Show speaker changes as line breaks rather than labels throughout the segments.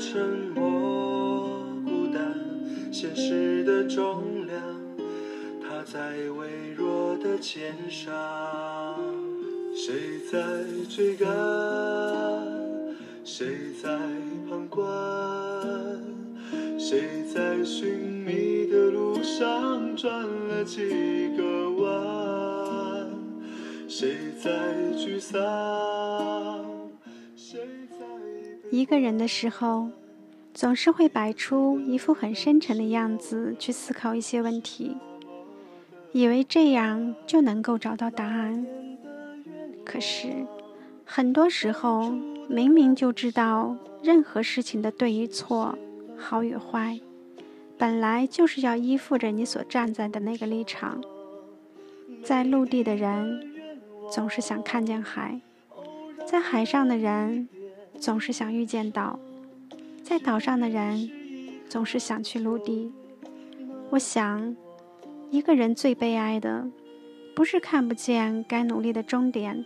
沉默，孤单，现实的重量，它在微弱的肩上。谁在追赶？谁在旁观？谁在寻觅的路上转了几个弯？谁在沮丧？谁在
一个人的时候，总是会摆出一副很深沉的样子去思考一些问题，以为这样就能够找到答案。可是，很多时候。明明就知道任何事情的对与错、好与坏，本来就是要依附着你所站在的那个立场。在陆地的人总是想看见海，在海上的人总是想遇见岛，在岛上的人总是想去陆地。我想，一个人最悲哀的，不是看不见该努力的终点。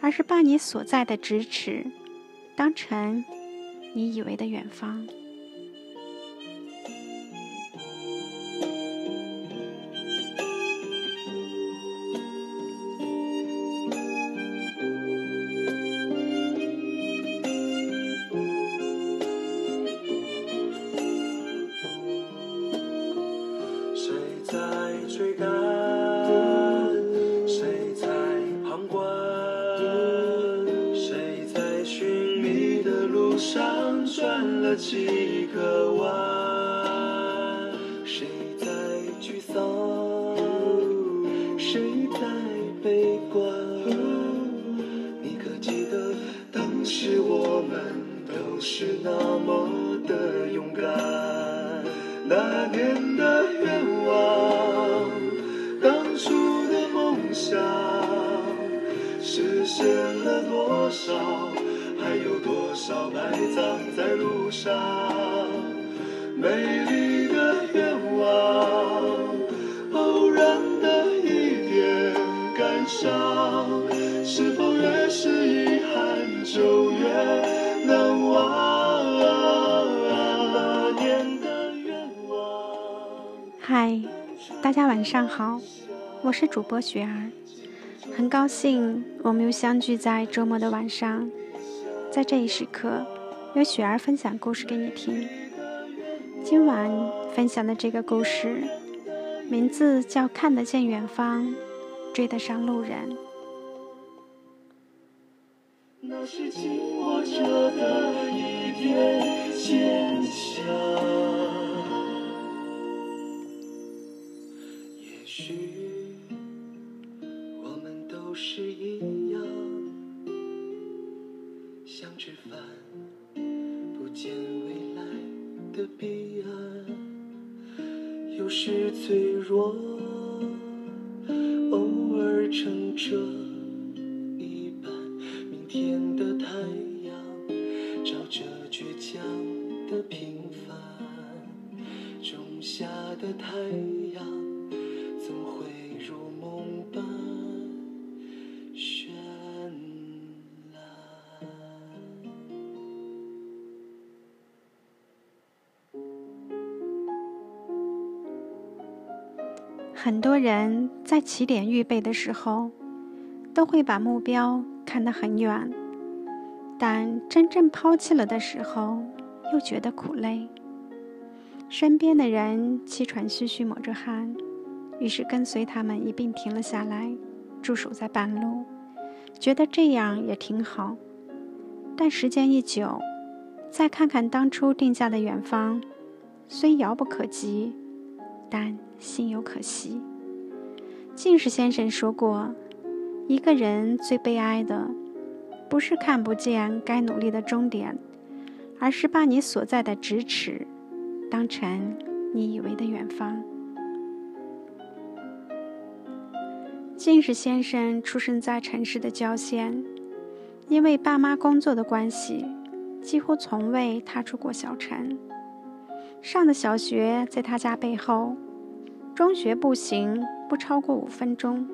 而是把你所在的咫尺当成你以为的远方。
少埋葬在路上？美丽的愿望，偶然的一点感伤，是否越是遗憾就越难忘？那年的愿望。
嗨，大家晚上好，我是主播雪儿，很高兴我们又相聚在周末的晚上。在这一时刻，有雪儿分享故事给你听。今晚分享的这个故事，名字叫《看得见远方，追得上路人》。
那是紧握着的一点坚强。
很多人在起点预备的时候，都会把目标看得很远，但真正抛弃了的时候，又觉得苦累。身边的人气喘吁吁抹着汗，于是跟随他们一并停了下来，驻守在半路，觉得这样也挺好。但时间一久，再看看当初定下的远方，虽遥不可及。但心有可惜。近视先生说过：“一个人最悲哀的，不是看不见该努力的终点，而是把你所在的咫尺当成你以为的远方。”近视先生出生在城市的郊县，因为爸妈工作的关系，几乎从未踏出过小城。上的小学在他家背后，中学步行不超过五分钟。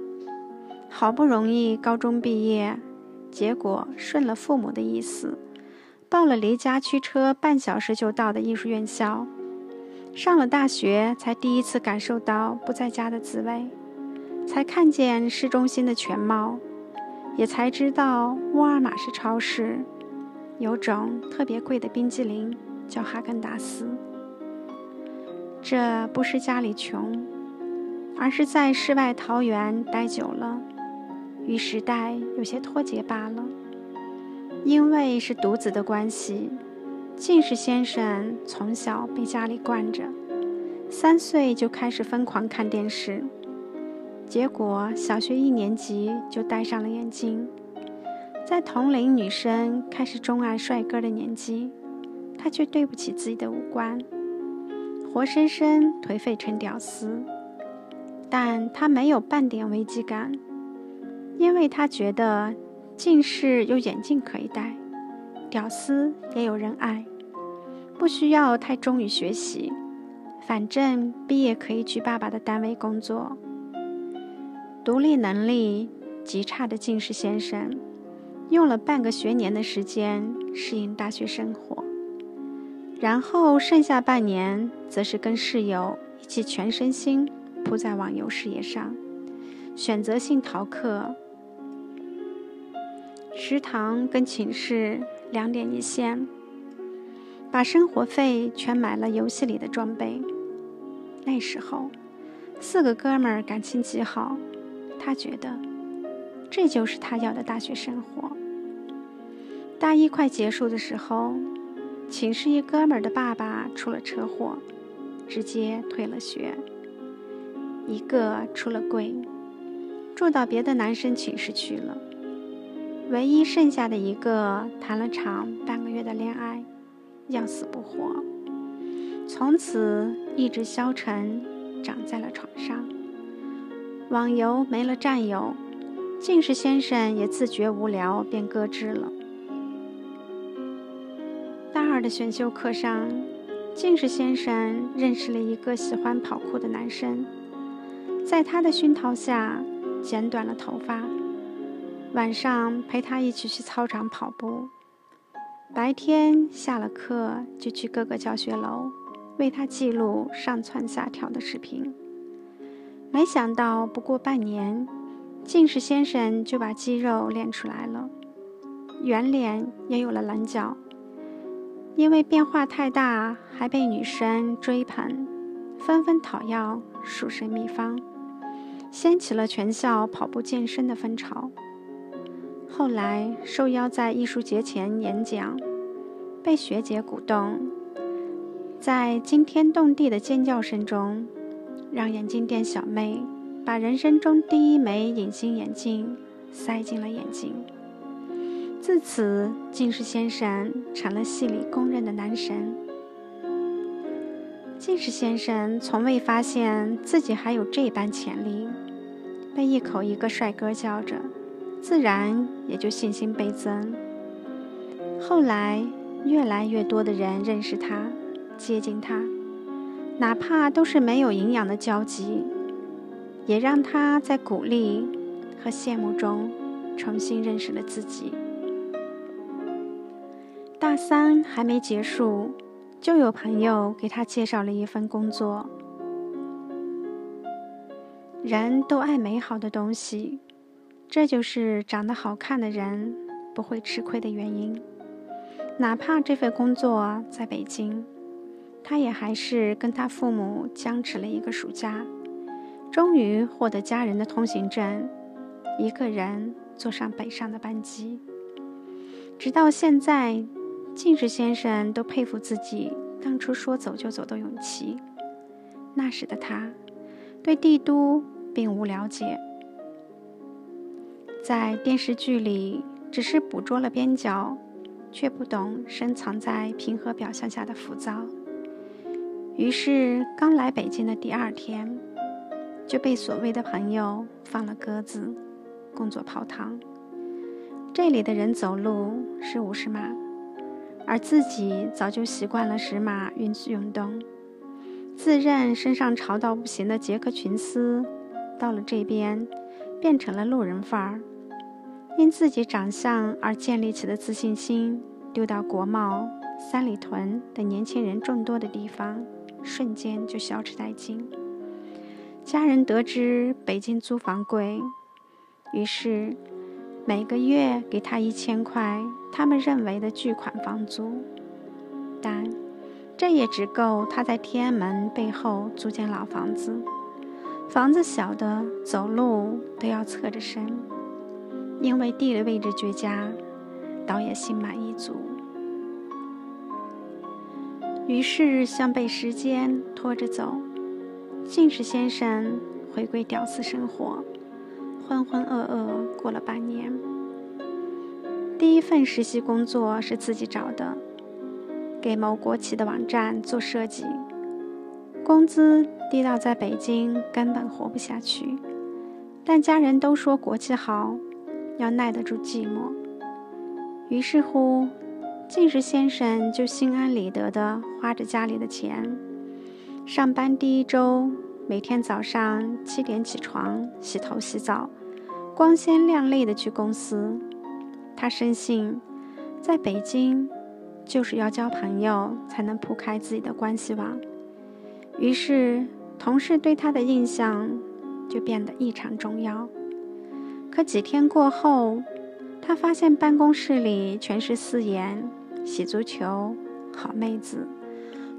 好不容易高中毕业，结果顺了父母的意思，报了离家驱车半小时就到的艺术院校。上了大学，才第一次感受到不在家的滋味，才看见市中心的全貌，也才知道沃尔玛是超市，有种特别贵的冰激凌叫哈根达斯。这不是家里穷，而是在世外桃源待久了，与时代有些脱节罢了。因为是独子的关系。近视先生从小被家里惯着，三岁就开始疯狂看电视，结果小学一年级就戴上了眼镜。在同龄女生开始钟爱帅哥的年纪，他却对不起自己的五官，活生生颓废成屌丝。但他没有半点危机感，因为他觉得近视有眼镜可以戴。屌丝也有人爱，不需要太忠于学习，反正毕业可以去爸爸的单位工作。独立能力极差的近视先生，用了半个学年的时间适应大学生活，然后剩下半年则是跟室友一起全身心扑在网游事业上，选择性逃课，食堂跟寝室。两点一线，把生活费全买了游戏里的装备。那时候，四个哥们儿感情极好，他觉得这就是他要的大学生活。大一快结束的时候，寝室一哥们儿的爸爸出了车祸，直接退了学。一个出了柜，住到别的男生寝室去了。唯一剩下的一个谈了场半个月的恋爱，要死不活，从此一直消沉，长在了床上。网游没了战友，近视先生也自觉无聊，便搁置了。大二的选修课上，近视先生认识了一个喜欢跑酷的男生，在他的熏陶下，剪短了头发。晚上陪他一起去操场跑步，白天下了课就去各个教学楼为他记录上蹿下跳的视频。没想到不过半年，近视先生就把肌肉练出来了，圆脸也有了棱角。因为变化太大，还被女生追捧，纷纷讨要瘦身秘方，掀起了全校跑步健身的风潮。后来受邀在艺术节前演讲，被学姐鼓动，在惊天动地的尖叫声中，让眼镜店小妹把人生中第一枚隐形眼镜塞进了眼睛。自此，近视先生成了系里公认的男神。近视先生从未发现自己还有这般潜力，被一口一个帅哥叫着。自然也就信心倍增。后来，越来越多的人认识他，接近他，哪怕都是没有营养的交集，也让他在鼓励和羡慕中重新认识了自己。大三还没结束，就有朋友给他介绍了一份工作。人都爱美好的东西。这就是长得好看的人不会吃亏的原因。哪怕这份工作在北京，他也还是跟他父母僵持了一个暑假，终于获得家人的通行证，一个人坐上北上的班机。直到现在，近视先生都佩服自己当初说走就走的勇气。那时的他，对帝都并无了解。在电视剧里，只是捕捉了边角，却不懂深藏在平和表象下的浮躁。于是，刚来北京的第二天，就被所谓的朋友放了鸽子，工作泡汤。这里的人走路是五十码，而自己早就习惯了十码运运动。自认身上潮到不行的杰克琼斯，到了这边变成了路人范儿。因自己长相而建立起的自信心，丢到国贸、三里屯等年轻人众多的地方，瞬间就消失殆尽。家人得知北京租房贵，于是每个月给他一千块，他们认为的巨款房租，但这也只够他在天安门背后租间老房子，房子小的走路都要侧着身。因为地理位置绝佳，倒也心满意足。于是，像被时间拖着走，近视先生回归屌丝生活，浑浑噩噩过了半年。第一份实习工作是自己找的，给某国企的网站做设计，工资低到在北京根本活不下去，但家人都说国企好。要耐得住寂寞，于是乎，近视先生就心安理得地花着家里的钱。上班第一周，每天早上七点起床，洗头洗澡，光鲜亮丽地去公司。他深信，在北京，就是要交朋友才能铺开自己的关系网。于是，同事对他的印象就变得异常重要。可几天过后，他发现办公室里全是四眼、喜足球、好妹子、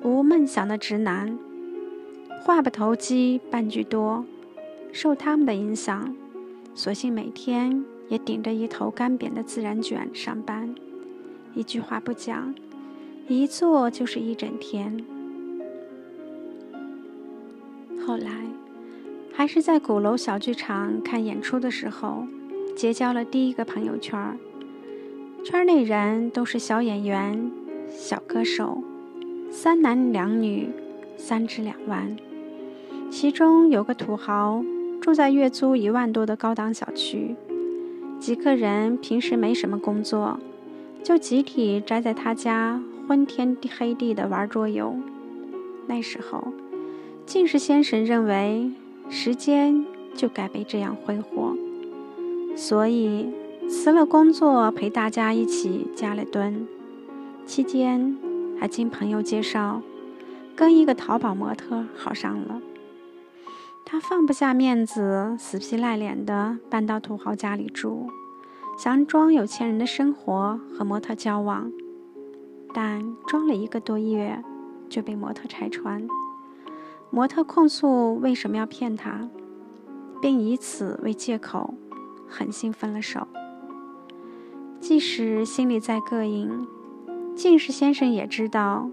无梦想的直男，话不投机半句多。受他们的影响，索性每天也顶着一头干瘪的自然卷上班，一句话不讲，一坐就是一整天。后来。还是在鼓楼小剧场看演出的时候，结交了第一个朋友圈。圈内人都是小演员、小歌手，三男两女，三至两万。其中有个土豪，住在月租一万多的高档小区。几个人平时没什么工作，就集体宅在他家，昏天黑地的玩桌游。那时候，近视先生认为。时间就该被这样挥霍，所以辞了工作，陪大家一起加了蹲。期间还经朋友介绍，跟一个淘宝模特好上了。他放不下面子，死皮赖脸的搬到土豪家里住，想装有钱人的生活和模特交往，但装了一个多月，就被模特拆穿。模特控诉为什么要骗他，并以此为借口，狠心分了手。即使心里再膈应，近视先生也知道，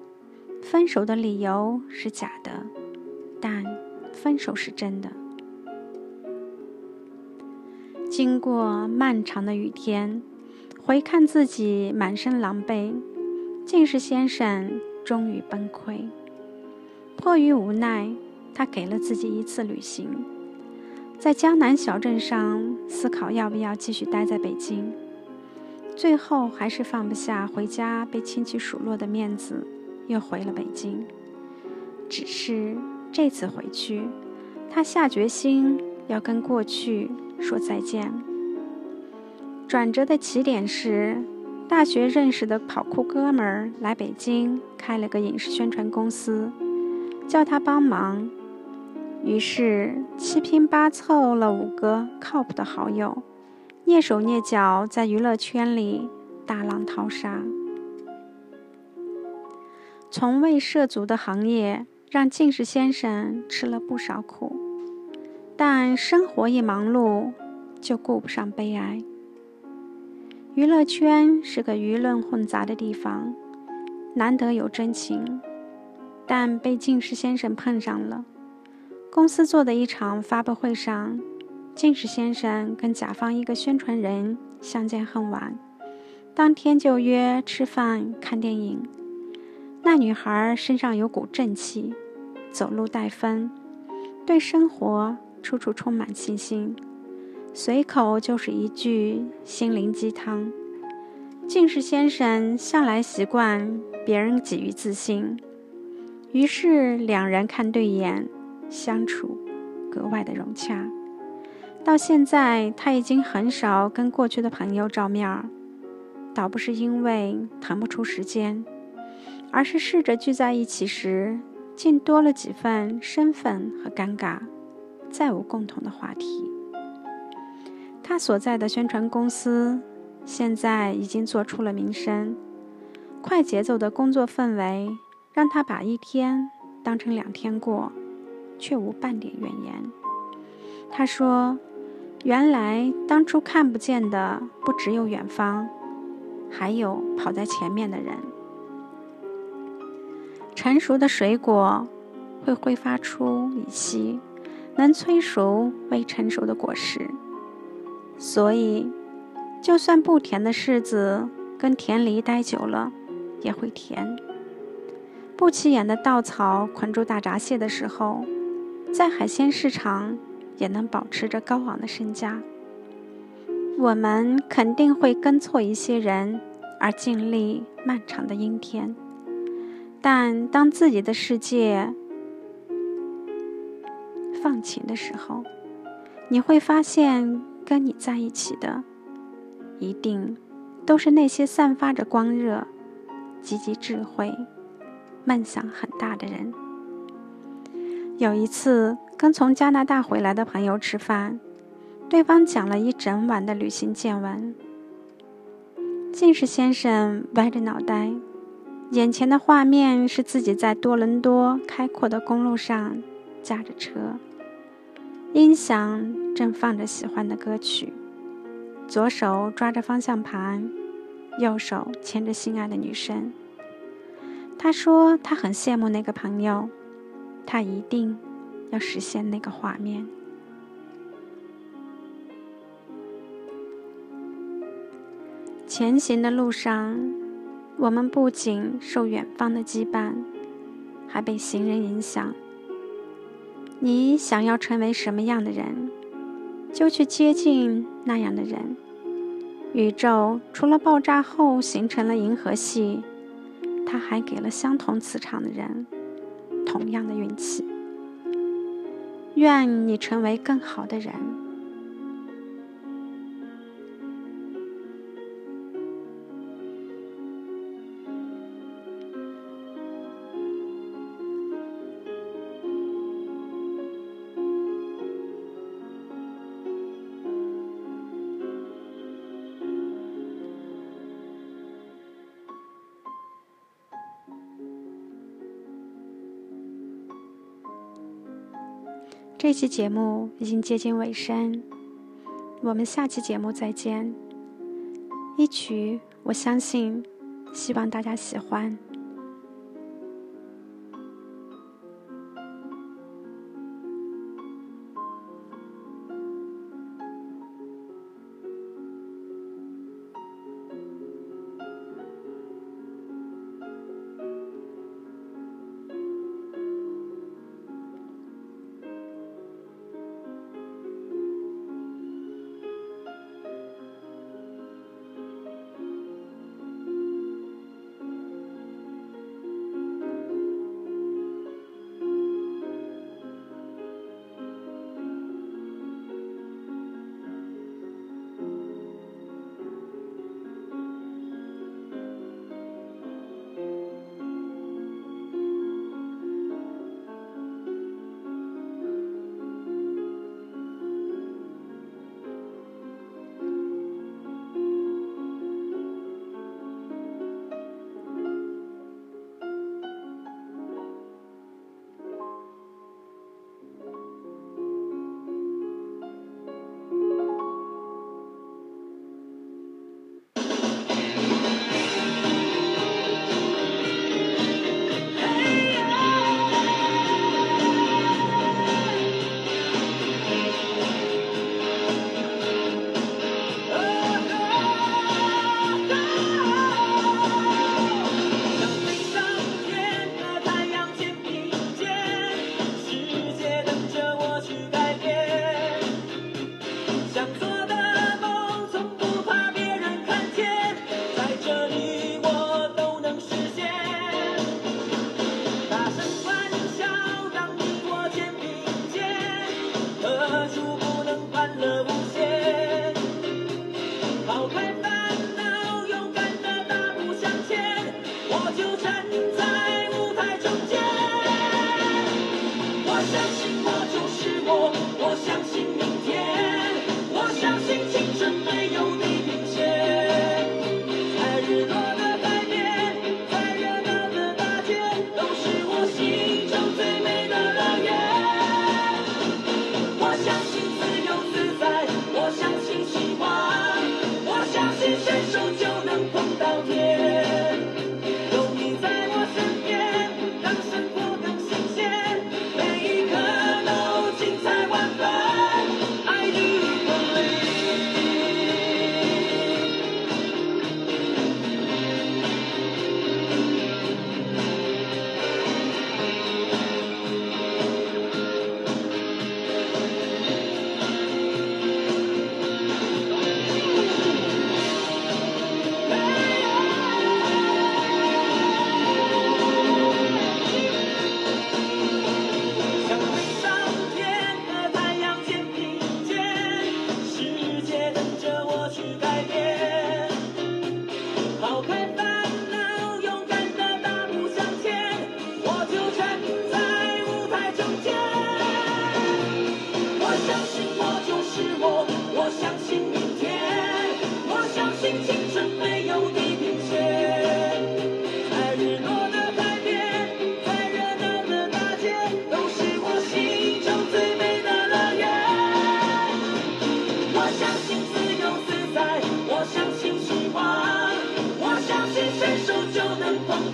分手的理由是假的，但分手是真的。经过漫长的雨天，回看自己满身狼狈，近视先生终于崩溃。迫于无奈，他给了自己一次旅行，在江南小镇上思考要不要继续待在北京。最后还是放不下回家被亲戚数落的面子，又回了北京。只是这次回去，他下决心要跟过去说再见。转折的起点是，大学认识的跑酷哥们儿来北京开了个影视宣传公司。叫他帮忙，于是七拼八凑了五个靠谱的好友，蹑手蹑脚在娱乐圈里大浪淘沙。从未涉足的行业让近视先生吃了不少苦，但生活一忙碌就顾不上悲哀。娱乐圈是个舆论混杂的地方，难得有真情。但被近视先生碰上了。公司做的一场发布会上，近视先生跟甲方一个宣传人相见恨晚，当天就约吃饭看电影。那女孩身上有股正气，走路带风，对生活处处充满信心，随口就是一句心灵鸡汤。近视先生向来习惯别人给予自信，于是两人看对眼，相处格外的融洽。到现在，他已经很少跟过去的朋友照面儿，倒不是因为腾不出时间，而是试着聚在一起时，竟多了几分身份和尴尬，再无共同的话题。他所在的宣传公司。现在已经做出了名声，快节奏的工作氛围让他把一天当成两天过，却无半点怨言。他说：“原来当初看不见的不只有远方，还有跑在前面的人。成熟的水果会挥发出乙烯，能催熟未成熟的果实，所以。”就算不甜的柿子跟田梨待久了，也会甜。不起眼的稻草捆住大闸蟹的时候，在海鲜市场也能保持着高昂的身价。我们肯定会跟错一些人，而经历漫长的阴天。但当自己的世界放晴的时候，你会发现跟你在一起的。一定都是那些散发着光热、积极智慧、梦想很大的人。有一次跟从加拿大回来的朋友吃饭，对方讲了一整晚的旅行见闻。近视先生歪着脑袋，眼前的画面是自己在多伦多开阔的公路上驾着车，音响正放着喜欢的歌曲。左手抓着方向盘，右手牵着心爱的女生。他说：“他很羡慕那个朋友，他一定要实现那个画面。”前行的路上，我们不仅受远方的羁绊，还被行人影响。你想要成为什么样的人？就去接近那样的人。宇宙除了爆炸后形成了银河系，他还给了相同磁场的人同样的运气。愿你成为更好的人。这期节目已经接近尾声，我们下期节目再见。一曲，我相信，希望大家喜欢。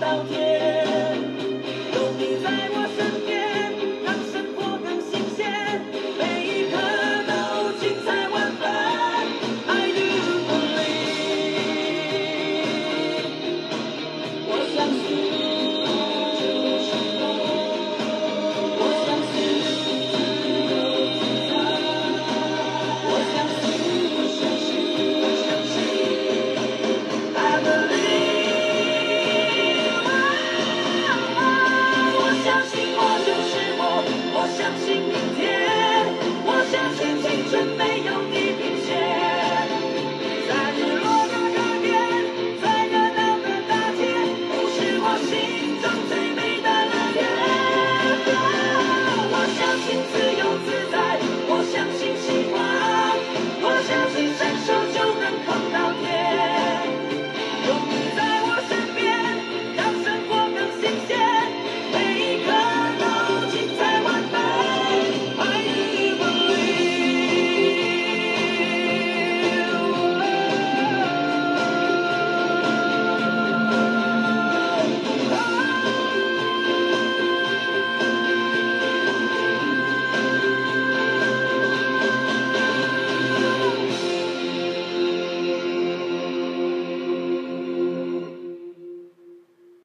我相信